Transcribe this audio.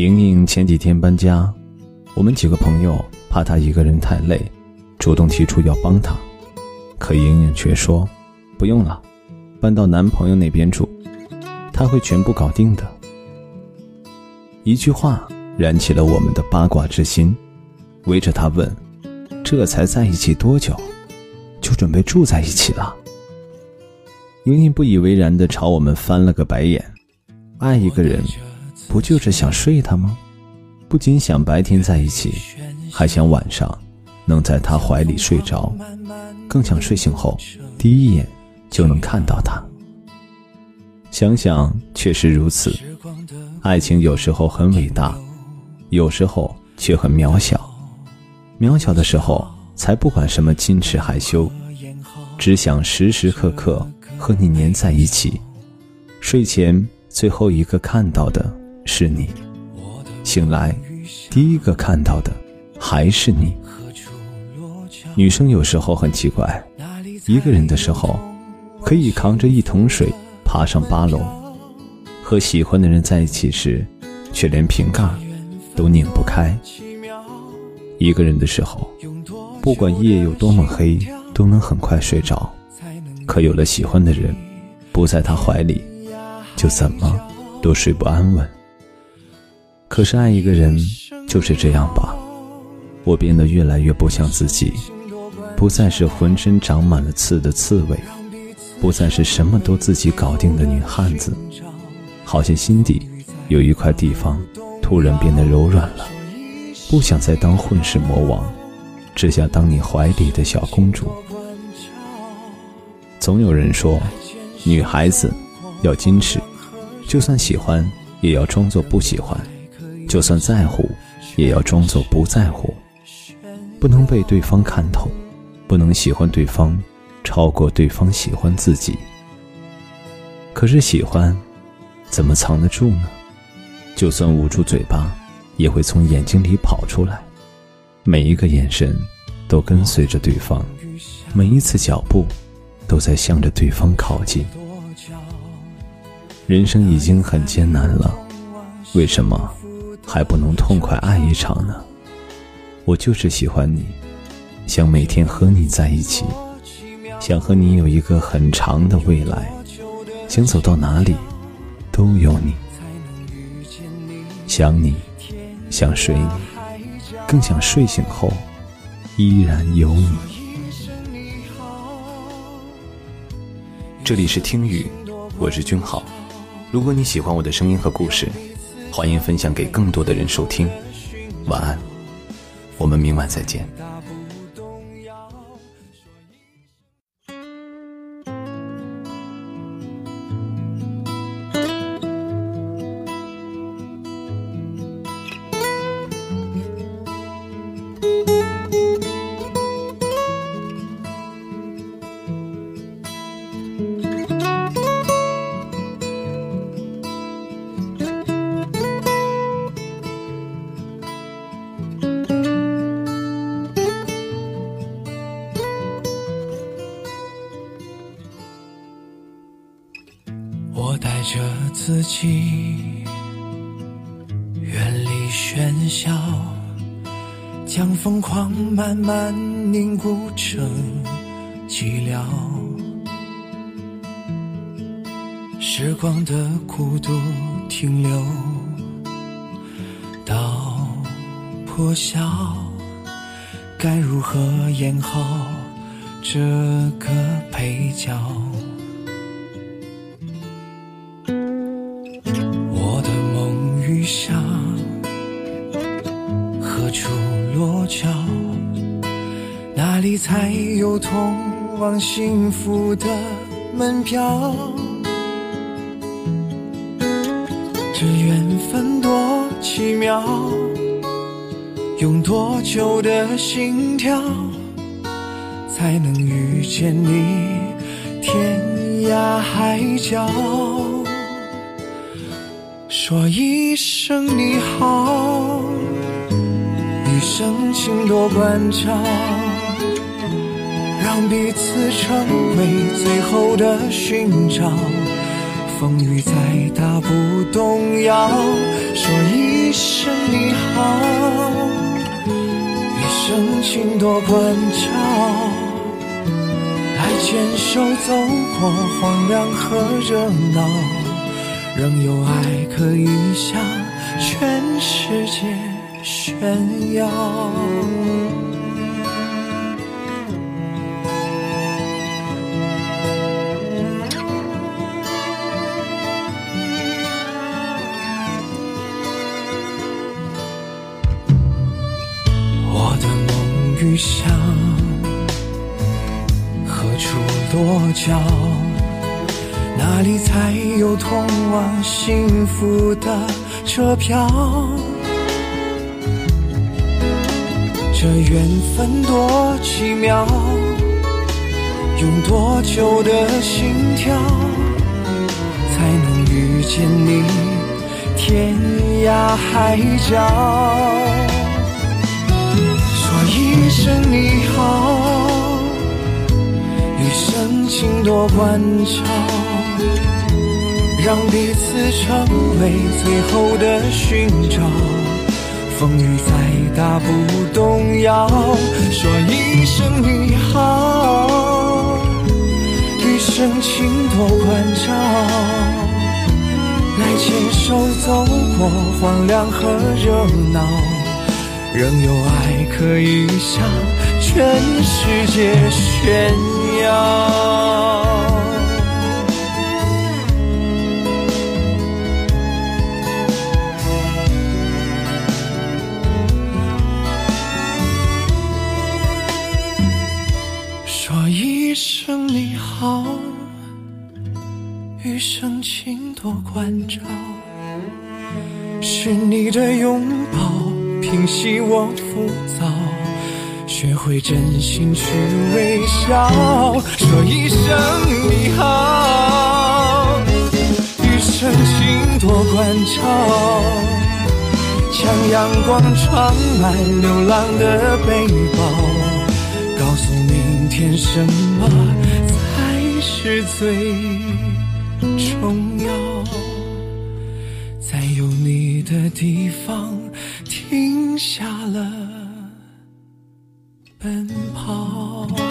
莹莹前几天搬家，我们几个朋友怕她一个人太累，主动提出要帮她，可莹莹却说：“不用了，搬到男朋友那边住，他会全部搞定的。”一句话燃起了我们的八卦之心，围着她问：“这才在一起多久，就准备住在一起了？”莹莹不以为然地朝我们翻了个白眼：“爱一个人。”不就是想睡他吗？不仅想白天在一起，还想晚上能在他怀里睡着，更想睡醒后第一眼就能看到他。想想确实如此，爱情有时候很伟大，有时候却很渺小。渺小的时候才不管什么矜持害羞，只想时时刻刻和你黏在一起。睡前最后一个看到的。是你，醒来第一个看到的还是你。女生有时候很奇怪，一个人的时候可以扛着一桶水爬上八楼，和喜欢的人在一起时，却连瓶盖都拧不开。一个人的时候，不管夜有多么黑，都能很快睡着。可有了喜欢的人，不在他怀里，就怎么都睡不安稳。可是爱一个人就是这样吧，我变得越来越不像自己，不再是浑身长满了刺的刺猬，不再是什么都自己搞定的女汉子，好像心底有一块地方突然变得柔软了，不想再当混世魔王，只想当你怀里的小公主。总有人说，女孩子要矜持，就算喜欢也要装作不喜欢。就算在乎，也要装作不在乎，不能被对方看透，不能喜欢对方超过对方喜欢自己。可是喜欢，怎么藏得住呢？就算捂住嘴巴，也会从眼睛里跑出来。每一个眼神，都跟随着对方；每一次脚步，都在向着对方靠近。人生已经很艰难了，为什么？还不能痛快爱一场呢？我就是喜欢你，想每天和你在一起，想和你有一个很长的未来，想走到哪里都有你，想你，想睡你，更想睡醒后依然有你。这里是听雨，我是君浩。如果你喜欢我的声音和故事。欢迎分享给更多的人收听，晚安，我们明晚再见。我带着自己远离喧嚣，将疯狂慢慢凝固成寂寥。时光的孤独停留到破晓，该如何演好这个配角？想何处落脚，哪里才有通往幸福的门票？这缘分多奇妙，用多久的心跳才能遇见你？天涯海角，说一声你好。深情多关照，让彼此成为最后的寻找。风雨再大不动摇，说一声你好，余生请多关照。来牵手走过荒凉和热闹，仍有爱可以向全世界炫耀。我的梦与想，何处落脚？哪里才有通往幸福的车票？这缘分多奇妙，用多久的心跳，才能遇见你？天涯海角。说一声你好，请多关照，让彼此成为最后的寻找。风雨再大不动摇，说一声你好，余生请多关照。来牵手走过荒凉和热闹。仍有爱可以向全世界炫耀。说一声你好，余生请多关照。是你的拥抱。平息我浮躁，学会真心去微笑，说一声你好，余生请多关照。将阳光装满流浪的背包，告诉明天什么才是最重要。在有你的地方。停下了奔跑。